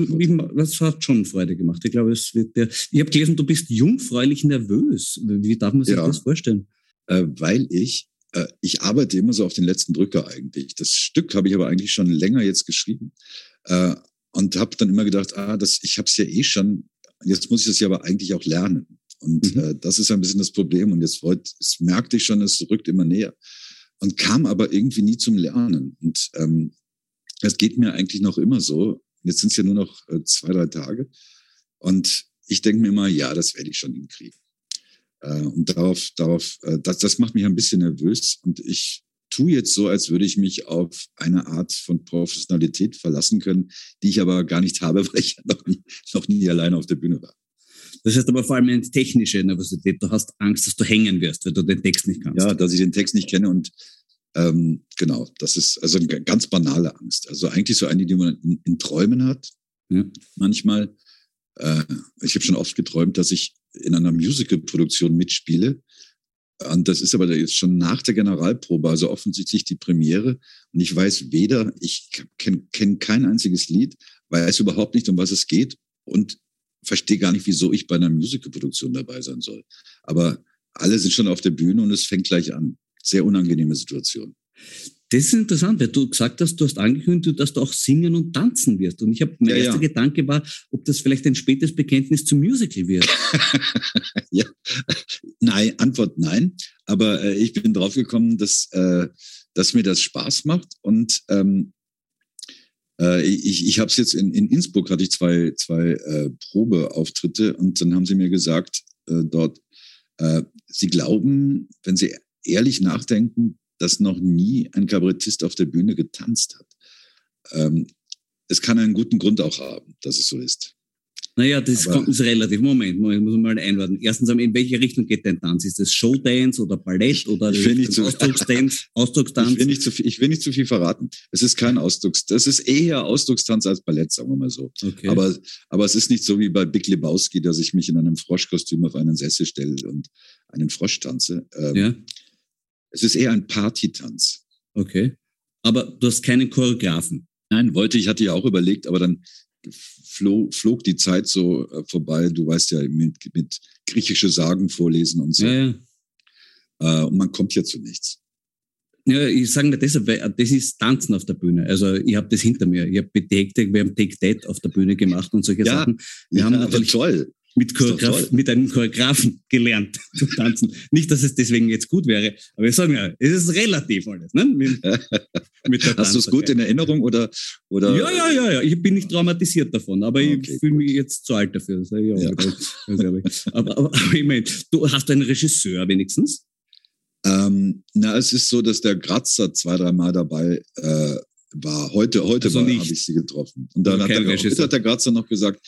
das hat schon Freude gemacht. Ich glaube, es wird der. Ich habe gelesen, du bist jungfräulich nervös. Wie darf man sich ja. das vorstellen? Äh, weil ich, äh, ich arbeite immer so auf den letzten Drücker eigentlich. Das Stück habe ich aber eigentlich schon länger jetzt geschrieben äh, und habe dann immer gedacht, ah, das, ich habe es ja eh schon, jetzt muss ich das ja aber eigentlich auch lernen. Und mhm. äh, das ist ein bisschen das Problem. Und jetzt, wollte, merkte ich schon, es rückt immer näher. Und kam aber irgendwie nie zum Lernen. Und ähm, es geht mir eigentlich noch immer so. Jetzt sind es ja nur noch äh, zwei, drei Tage. Und ich denke mir immer, ja, das werde ich schon hinkriegen. Äh, und darauf, darauf, äh, das, das macht mich ein bisschen nervös. Und ich tue jetzt so, als würde ich mich auf eine Art von Professionalität verlassen können, die ich aber gar nicht habe, weil ich noch nie, noch nie alleine auf der Bühne war. Das heißt aber vor allem eine technische Nervosität. Du hast Angst, dass du hängen wirst, weil du den Text nicht kannst. Ja, dass ich den Text nicht kenne und ähm, genau, das ist also eine ganz banale Angst. Also eigentlich so eine, die man in, in Träumen hat. Ja. Manchmal. Äh, ich habe schon oft geträumt, dass ich in einer Musical-Produktion mitspiele. Und das ist aber jetzt schon nach der Generalprobe, also offensichtlich die Premiere. Und ich weiß weder, ich kenne kenn kein einziges Lied, weiß überhaupt nicht, um was es geht und verstehe gar nicht, wieso ich bei einer Musical-Produktion dabei sein soll. Aber alle sind schon auf der Bühne und es fängt gleich an sehr unangenehme Situation. Das ist interessant, weil du gesagt hast, du hast angekündigt, dass du auch singen und tanzen wirst. Und ich habe, mein ja, erster ja. Gedanke war, ob das vielleicht ein spätes Bekenntnis zum Musical wird. ja, nein, Antwort nein. Aber äh, ich bin draufgekommen, dass, äh, dass mir das Spaß macht. Und ähm, äh, ich, ich habe es jetzt in, in Innsbruck, hatte ich zwei, zwei äh, Probeauftritte und dann haben sie mir gesagt, äh, dort, äh, sie glauben, wenn sie ehrlich nachdenken, dass noch nie ein Kabarettist auf der Bühne getanzt hat. Ähm, es kann einen guten Grund auch haben, dass es so ist. Naja, das Aber, ist relativ. Moment, Moment, muss mal einwarten. Erstens, in welche Richtung geht dein Tanz? Ist das Showdance oder Ballett oder ich will nicht zu, Ausdruckstanz? Ausdruckstanz? Ich will, nicht zu viel, ich will nicht zu viel verraten. Es ist kein Ausdrucks, das ist eher Ausdruckstanz als Ballett, sagen wir mal so. Okay. Aber, aber es ist nicht so wie bei Big Lebowski, dass ich mich in einem Froschkostüm auf einen Sessel stelle und einen Frosch tanze. Ähm, ja. Es ist eher ein Partytanz. Okay. Aber du hast keinen Choreografen. Nein, wollte ich, hatte ja auch überlegt, aber dann flog, flog die Zeit so äh, vorbei. Du weißt ja, mit, mit griechische Sagen vorlesen und so. Ja, ja. Äh, und man kommt ja zu nichts. Ja, ich sage nicht deshalb, weil das ist Tanzen auf der Bühne. Also ich habe das hinter mir. Ich habe Take, wir haben Take That auf der Bühne gemacht und solche ja, Sachen. Wir ja, haben natürlich toll mit, Choreograf mit einem Choreografen gelernt zu tanzen. Nicht, dass es deswegen jetzt gut wäre, aber wir sagen ja, es ist relativ alles. Ne? Mit, mit Hast du es gut in Erinnerung oder, oder? Ja, ja, ja, ja. Ich bin nicht traumatisiert davon, aber okay, ich fühle mich jetzt zu alt dafür. Ja, aber, aber, aber ich meine, du hast einen Regisseur wenigstens? Ähm, na, es ist so, dass der Gratzer zwei, dreimal dabei äh, war. Heute, heute also habe ich sie getroffen. Und dann also hat der, hat der Gratzer noch gesagt,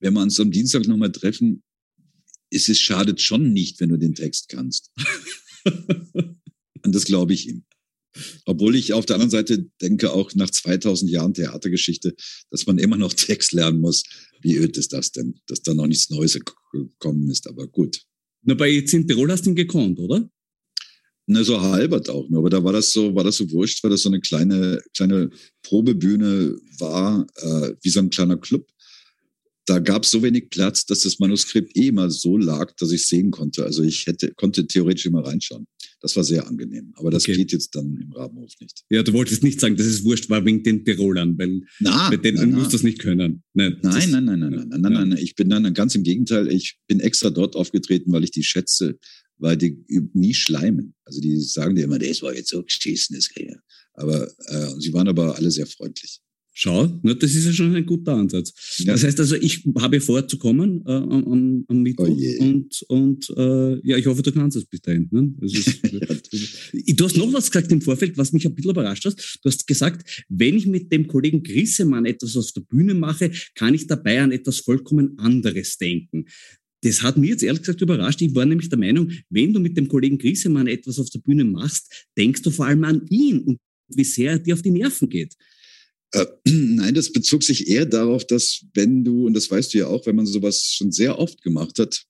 wenn wir uns am Dienstag nochmal treffen, ist es schadet schon nicht, wenn du den Text kannst. Und das glaube ich ihm. Obwohl ich auf der anderen Seite denke, auch nach 2000 Jahren Theatergeschichte, dass man immer noch Text lernen muss. Wie öd ist das denn, dass da noch nichts Neues gekommen ist, aber gut. Na, bei jetzt in Tirol hast du ihn gekonnt, oder? Na, so halbert auch nur, aber da war das so, war das so wurscht, weil das so eine kleine, kleine Probebühne war, äh, wie so ein kleiner Club da gab es so wenig Platz, dass das Manuskript eh mal so lag, dass ich sehen konnte. Also ich hätte, konnte theoretisch immer reinschauen. Das war sehr angenehm. Aber das okay. geht jetzt dann im Rabenhof nicht. Ja, du wolltest nicht sagen, dass es wurscht war wegen den Tirolern, weil na, mit denen musst du das nicht können. Nein, nein, nein, nein, nein, nein, nein, nein, nein. Ich bin dann ganz im Gegenteil. Ich bin extra dort aufgetreten, weil ich die schätze, weil die nie schleimen. Also die sagen dir immer, das war jetzt so geschissen, das Aber äh, sie waren aber alle sehr freundlich. Schau, ne, das ist ja schon ein guter Ansatz. Ja. Das heißt also, ich habe vor zu kommen äh, am, am Mittwoch oh und, und äh, ja, ich hoffe, du kannst es bis dahin. Ne? Ist, du hast noch was gesagt im Vorfeld, was mich ein bisschen überrascht hat. Du hast gesagt, wenn ich mit dem Kollegen Grissemann etwas aus der Bühne mache, kann ich dabei an etwas vollkommen anderes denken. Das hat mich jetzt ehrlich gesagt überrascht. Ich war nämlich der Meinung, wenn du mit dem Kollegen Grissemann etwas auf der Bühne machst, denkst du vor allem an ihn und wie sehr er dir auf die Nerven geht. Äh, nein, das bezog sich eher darauf, dass wenn du, und das weißt du ja auch, wenn man sowas schon sehr oft gemacht hat,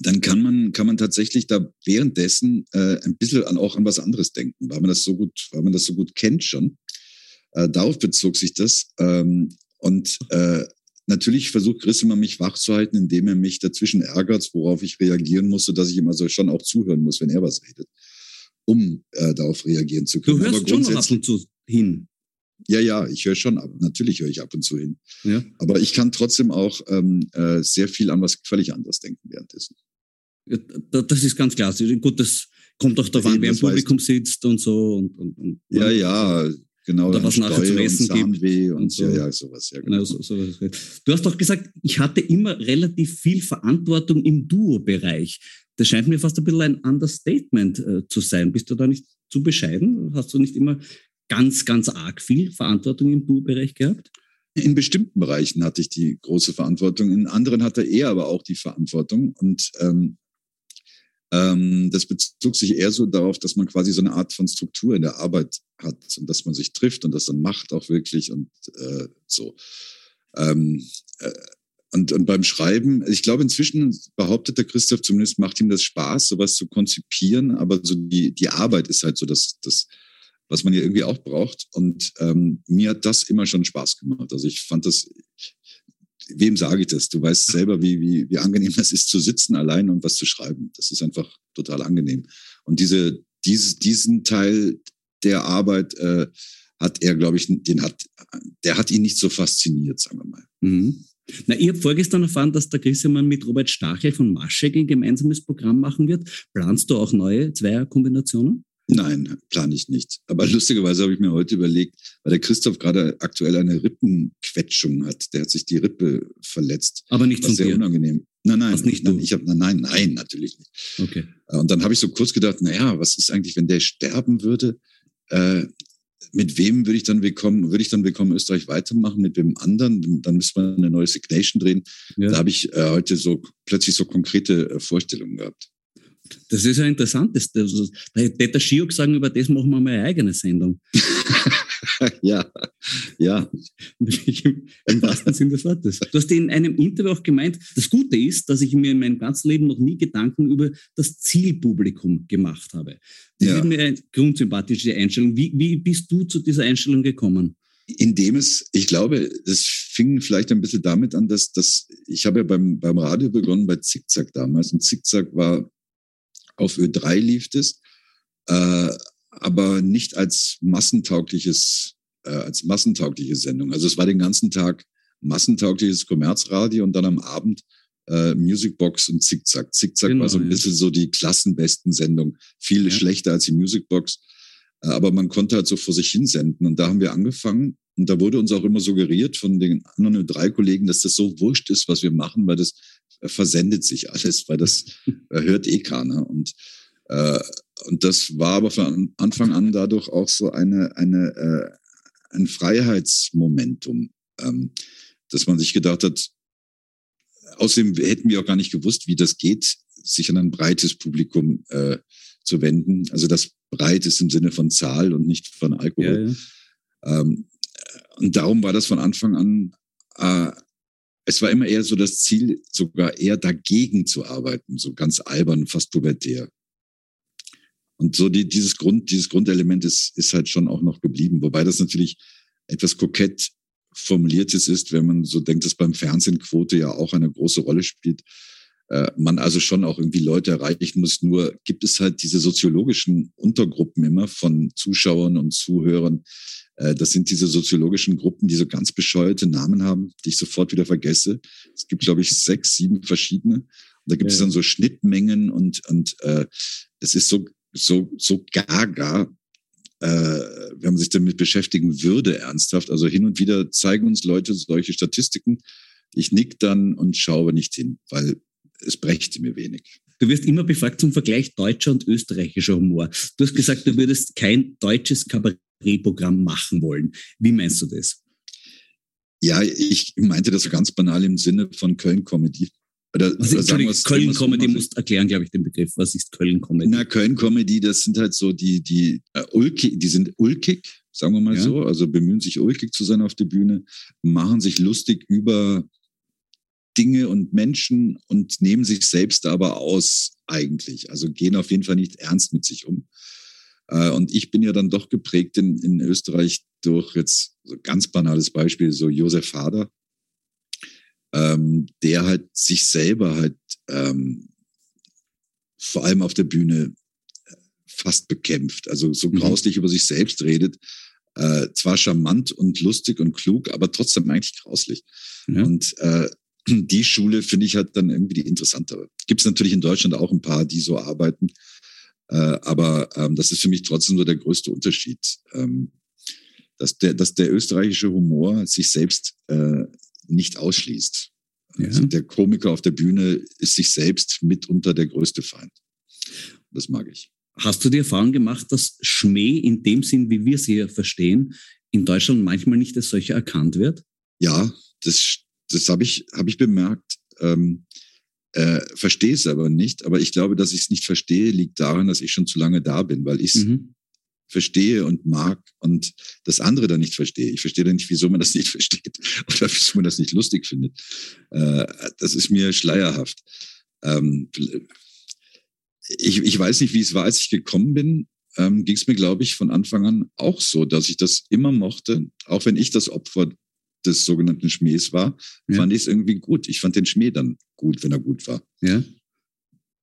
dann kann man, kann man tatsächlich da währenddessen äh, ein bisschen an, auch an was anderes denken, weil man das so gut, weil man das so gut kennt schon. Äh, darauf bezog sich das. Ähm, und äh, natürlich versucht Chris immer mich wach zu halten, indem er mich dazwischen ärgert, worauf ich reagieren musste, dass ich immer so schon auch zuhören muss, wenn er was redet, um äh, darauf reagieren zu können. Du hörst schon noch ab und zu hin. Ja, ja, ich höre schon ab. Natürlich höre ich ab und zu hin. Ja. Aber ich kann trotzdem auch ähm, äh, sehr viel an was völlig anderes denken währenddessen. Das ist ganz klar. Gut, das kommt auch darauf an, wer im Publikum sitzt und so. Und, und, und ja, ja, genau. Oder was nachher zum Essen und gibt. Und, so. Ja, ja, sowas. Ja, genau. genau so, so, du hast doch gesagt, ich hatte immer relativ viel Verantwortung im Duo-Bereich. Das scheint mir fast ein bisschen ein Understatement äh, zu sein. Bist du da nicht zu bescheiden? Hast du nicht immer ganz, ganz arg viel Verantwortung im Duo-Bereich gehabt? In bestimmten Bereichen hatte ich die große Verantwortung, in anderen hatte er aber auch die Verantwortung. Und ähm, ähm, das bezog sich eher so darauf, dass man quasi so eine Art von Struktur in der Arbeit hat und dass man sich trifft und das dann macht auch wirklich und äh, so. Ähm, äh, und, und beim Schreiben, ich glaube, inzwischen behauptet der Christoph zumindest, macht ihm das Spaß, sowas zu konzipieren, aber so die, die Arbeit ist halt so das, das, was man ja irgendwie auch braucht. Und ähm, mir hat das immer schon Spaß gemacht. Also ich fand das, wem sage ich das? Du weißt selber, wie, wie, wie angenehm das ist, zu sitzen allein und was zu schreiben. Das ist einfach total angenehm. Und diese, diese, diesen Teil der Arbeit äh, hat er, glaube ich, den hat, der hat ihn nicht so fasziniert, sagen wir mal. Mhm. Na, ich habe vorgestern erfahren, dass der Christian mit Robert Stachel von Maschek ein gemeinsames Programm machen wird. Planst du auch neue Zweierkombinationen? Nein, plane ich nicht. Aber lustigerweise habe ich mir heute überlegt, weil der Christoph gerade aktuell eine Rippenquetschung hat. Der hat sich die Rippe verletzt. Aber nicht von sehr dir. unangenehm. Nein, nein, was nicht nein, ich habe nein, nein, natürlich nicht. Okay. Äh, und dann habe ich so kurz gedacht, naja, was ist eigentlich, wenn der sterben würde? Äh, mit wem würde ich dann willkommen, würde ich dann willkommen Österreich weitermachen, mit wem anderen? Dann müsste man eine neue Signation drehen. Ja. Da habe ich äh, heute so plötzlich so konkrete äh, Vorstellungen gehabt. Das ist ja interessant. Das, das, da hätte der Schiok sagen, über das machen wir mal eine eigene Sendung. ja, ja. Im wahrsten Sinne des Wortes. Du hast in einem Interview auch gemeint, das Gute ist, dass ich mir in meinem ganzen Leben noch nie Gedanken über das Zielpublikum gemacht habe. Das ja. ist mir eine grundsympathische Einstellung. Wie, wie bist du zu dieser Einstellung gekommen? Indem es, ich glaube, es fing vielleicht ein bisschen damit an, dass, dass ich habe ja beim, beim Radio begonnen bei Zickzack damals und Zickzack war auf Ö3 lief es, äh, aber nicht als massentaugliches, äh, als massentaugliche Sendung. Also es war den ganzen Tag massentaugliches Kommerzradio und dann am Abend äh, Musicbox und Zickzack. Zickzack genau, war so ein bisschen so die klassenbesten Sendung. Viel ja. schlechter als die Musicbox. Äh, aber man konnte halt so vor sich hin senden. Und da haben wir angefangen. Und da wurde uns auch immer suggeriert von den anderen drei Kollegen, dass das so wurscht ist, was wir machen, weil das versendet sich alles, weil das hört eh keiner. Und, äh, und das war aber von Anfang an dadurch auch so eine, eine, äh, ein Freiheitsmomentum, ähm, dass man sich gedacht hat, außerdem hätten wir auch gar nicht gewusst, wie das geht, sich an ein breites Publikum äh, zu wenden. Also das breit ist im Sinne von Zahl und nicht von Alkohol. Ja, ja. Ähm, und darum war das von Anfang an äh, es war immer eher so das Ziel, sogar eher dagegen zu arbeiten, so ganz albern, fast pubertär. Und so die, dieses Grund, dieses Grundelement ist, ist halt schon auch noch geblieben, wobei das natürlich etwas kokett formuliertes ist, wenn man so denkt, dass beim Fernsehen Quote ja auch eine große Rolle spielt. Äh, man also schon auch irgendwie Leute erreichen muss. Nur gibt es halt diese soziologischen Untergruppen immer von Zuschauern und Zuhörern, das sind diese soziologischen Gruppen, die so ganz bescheuerte Namen haben, die ich sofort wieder vergesse. Es gibt, glaube ich, sechs, sieben verschiedene. Und da gibt ja. es dann so Schnittmengen und, und äh, es ist so, so, so gaga, äh, wenn man sich damit beschäftigen würde, ernsthaft. Also hin und wieder zeigen uns Leute solche Statistiken. Ich nick dann und schaue nicht hin, weil es brächte mir wenig. Du wirst immer befragt zum Vergleich deutscher und österreichischer Humor. Du hast gesagt, du würdest kein deutsches Kabarett Drehprogramm machen wollen. Wie meinst du das? Ja, ich meinte das so ganz banal im Sinne von Köln-Comedy. Oder, Was oder sagen Köln-Comedy musst erklären, glaube ich, den Begriff. Was ist Köln-Comedy? Na, Köln-Comedy, das sind halt so die, die, äh, ulkig, die sind ulkig, sagen wir mal ja. so, also bemühen sich ulkig zu sein auf der Bühne, machen sich lustig über Dinge und Menschen und nehmen sich selbst aber aus eigentlich. Also gehen auf jeden Fall nicht ernst mit sich um. Äh, und ich bin ja dann doch geprägt in, in Österreich durch jetzt so ganz banales Beispiel, so Josef Hader, ähm, der halt sich selber halt ähm, vor allem auf der Bühne äh, fast bekämpft, also so mhm. grauslich über sich selbst redet. Äh, zwar charmant und lustig und klug, aber trotzdem eigentlich grauslich. Ja. Und äh, die Schule finde ich halt dann irgendwie die interessantere. Gibt es natürlich in Deutschland auch ein paar, die so arbeiten. Äh, aber ähm, das ist für mich trotzdem so der größte Unterschied. Ähm, dass, der, dass der österreichische Humor sich selbst äh, nicht ausschließt. Ja. Also der Komiker auf der Bühne ist sich selbst mitunter der größte Feind. Das mag ich. Hast du die Erfahrung gemacht, dass Schmäh in dem Sinn, wie wir sie hier verstehen, in Deutschland manchmal nicht als solcher erkannt wird? Ja, das, das habe ich, hab ich bemerkt. Ähm, äh, verstehe es aber nicht. Aber ich glaube, dass ich es nicht verstehe, liegt daran, dass ich schon zu lange da bin, weil ich es mhm. verstehe und mag und das andere dann nicht verstehe. Ich verstehe dann nicht, wieso man das nicht versteht oder wieso man das nicht lustig findet. Äh, das ist mir schleierhaft. Ähm, ich, ich weiß nicht, wie es war, als ich gekommen bin. Ähm, ging es mir, glaube ich, von Anfang an auch so, dass ich das immer mochte, auch wenn ich das Opfer des sogenannten Schmähs war, ja. fand ich es irgendwie gut. Ich fand den Schmäh dann gut, wenn er gut war. Ja.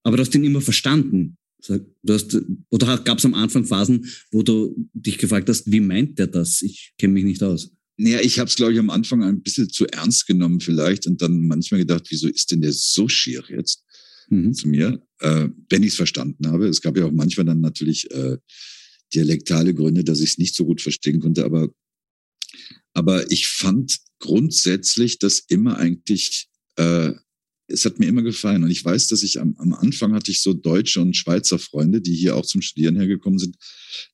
Aber du hast ihn immer verstanden. Du hast, oder gab es am Anfang Phasen, wo du dich gefragt hast, wie meint der das? Ich kenne mich nicht aus. Naja, ich habe es, glaube ich, am Anfang ein bisschen zu ernst genommen vielleicht und dann manchmal gedacht, wieso ist denn der so schier jetzt mhm. zu mir, äh, wenn ich es verstanden habe. Es gab ja auch manchmal dann natürlich äh, dialektale Gründe, dass ich es nicht so gut verstehen konnte, aber aber ich fand grundsätzlich das immer eigentlich, äh, es hat mir immer gefallen. Und ich weiß, dass ich am, am Anfang hatte ich so deutsche und Schweizer Freunde, die hier auch zum Studieren hergekommen sind.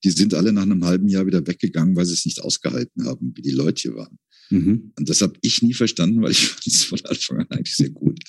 Die sind alle nach einem halben Jahr wieder weggegangen, weil sie es nicht ausgehalten haben, wie die Leute hier waren. Mhm. Und das habe ich nie verstanden, weil ich fand es von Anfang an eigentlich sehr gut.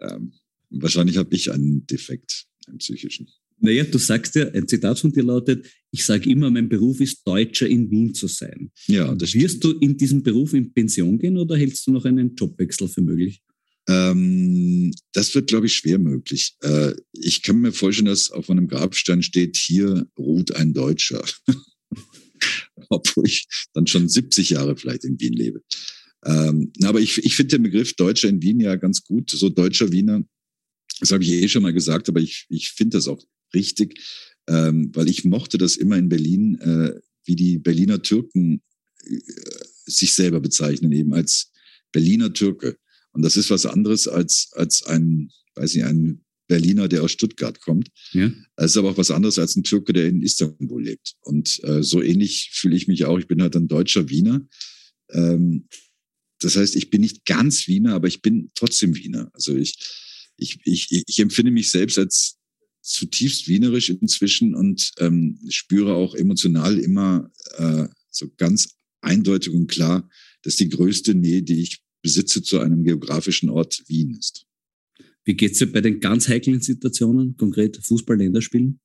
ähm, wahrscheinlich habe ich einen Defekt, einen psychischen. Naja, du sagst ja, ein Zitat von dir lautet, ich sage immer, mein Beruf ist Deutscher in Wien zu sein. Ja, das Wirst stimmt. du in diesem Beruf in Pension gehen oder hältst du noch einen Jobwechsel für möglich? Ähm, das wird, glaube ich, schwer möglich. Äh, ich kann mir vorstellen, dass auf einem Grabstein steht, hier ruht ein Deutscher. Obwohl ich dann schon 70 Jahre vielleicht in Wien lebe. Ähm, aber ich, ich finde den Begriff Deutscher in Wien ja ganz gut. So deutscher Wiener, das habe ich eh schon mal gesagt, aber ich, ich finde das auch richtig, ähm, weil ich mochte das immer in Berlin, äh, wie die Berliner Türken äh, sich selber bezeichnen, eben als Berliner Türke. Und das ist was anderes als, als ein, weiß ich, ein Berliner, der aus Stuttgart kommt. Ja. Es ist aber auch was anderes als ein Türke, der in Istanbul lebt. Und äh, so ähnlich fühle ich mich auch. Ich bin halt ein deutscher Wiener. Ähm, das heißt, ich bin nicht ganz Wiener, aber ich bin trotzdem Wiener. Also ich, ich, ich, ich empfinde mich selbst als zutiefst wienerisch inzwischen und ähm, spüre auch emotional immer äh, so ganz eindeutig und klar, dass die größte Nähe, die ich besitze zu einem geografischen Ort Wien ist. Wie geht's dir bei den ganz heiklen Situationen, konkret Fußball-Länderspielen?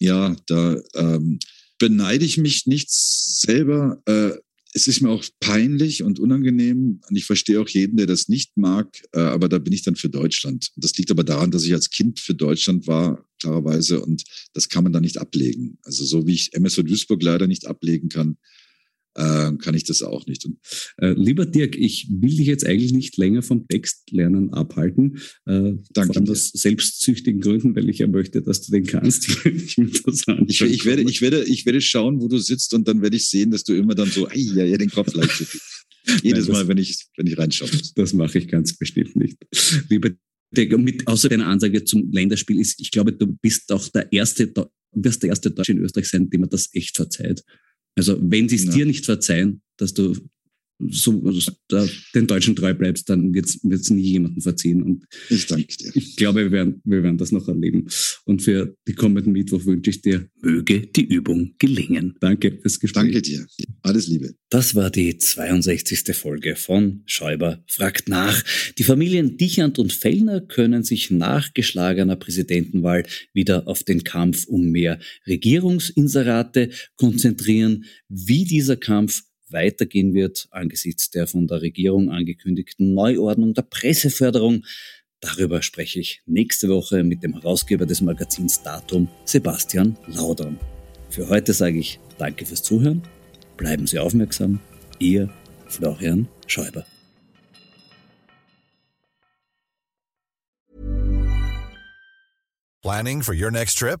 Ja, da ähm, beneide ich mich nicht selber. Äh, es ist mir auch peinlich und unangenehm und ich verstehe auch jeden, der das nicht mag, äh, aber da bin ich dann für Deutschland. Das liegt aber daran, dass ich als Kind für Deutschland war, klarerweise, und das kann man da nicht ablegen. Also so wie ich MSV Duisburg leider nicht ablegen kann, äh, kann ich das auch nicht. Und, äh, lieber Dirk, ich will dich jetzt eigentlich nicht länger vom Textlernen abhalten. Äh, Danke. Von aus selbstsüchtigen Gründen, weil ich ja möchte, dass du den kannst. ich, ich, ich, werde, ich, werde, ich werde schauen, wo du sitzt und dann werde ich sehen, dass du immer dann so, ja, ja, den Kopf leicht Jedes Nein, das, Mal, wenn ich, wenn ich reinschaue. Das mache ich ganz bestimmt nicht. Lieber Dirk, mit, außer deiner Ansage zum Länderspiel ist, ich glaube, du bist auch der erste, wirst der erste Deutsche in Österreich sein, dem man das echt verzeiht. Also wenn sie es ja. dir nicht verzeihen, dass du so da, den Deutschen treu bleibst, dann wird es nie jemanden verziehen. Und ich danke dir. Ich glaube, wir werden, wir werden das noch erleben. Und für die kommenden Mittwoch wünsche ich dir, möge die Übung gelingen. Danke fürs Gespräch. Danke dir. Alles Liebe. Das war die 62. Folge von Schäuber fragt nach. Die Familien Dichand und Fellner können sich nach geschlagener Präsidentenwahl wieder auf den Kampf um mehr Regierungsinserate konzentrieren. Wie dieser Kampf weitergehen wird angesichts der von der Regierung angekündigten Neuordnung der Presseförderung. Darüber spreche ich nächste Woche mit dem Herausgeber des Magazins Datum, Sebastian Laudern. Für heute sage ich Danke fürs Zuhören, bleiben Sie aufmerksam, Ihr Florian Schäuber. Planning for your next trip?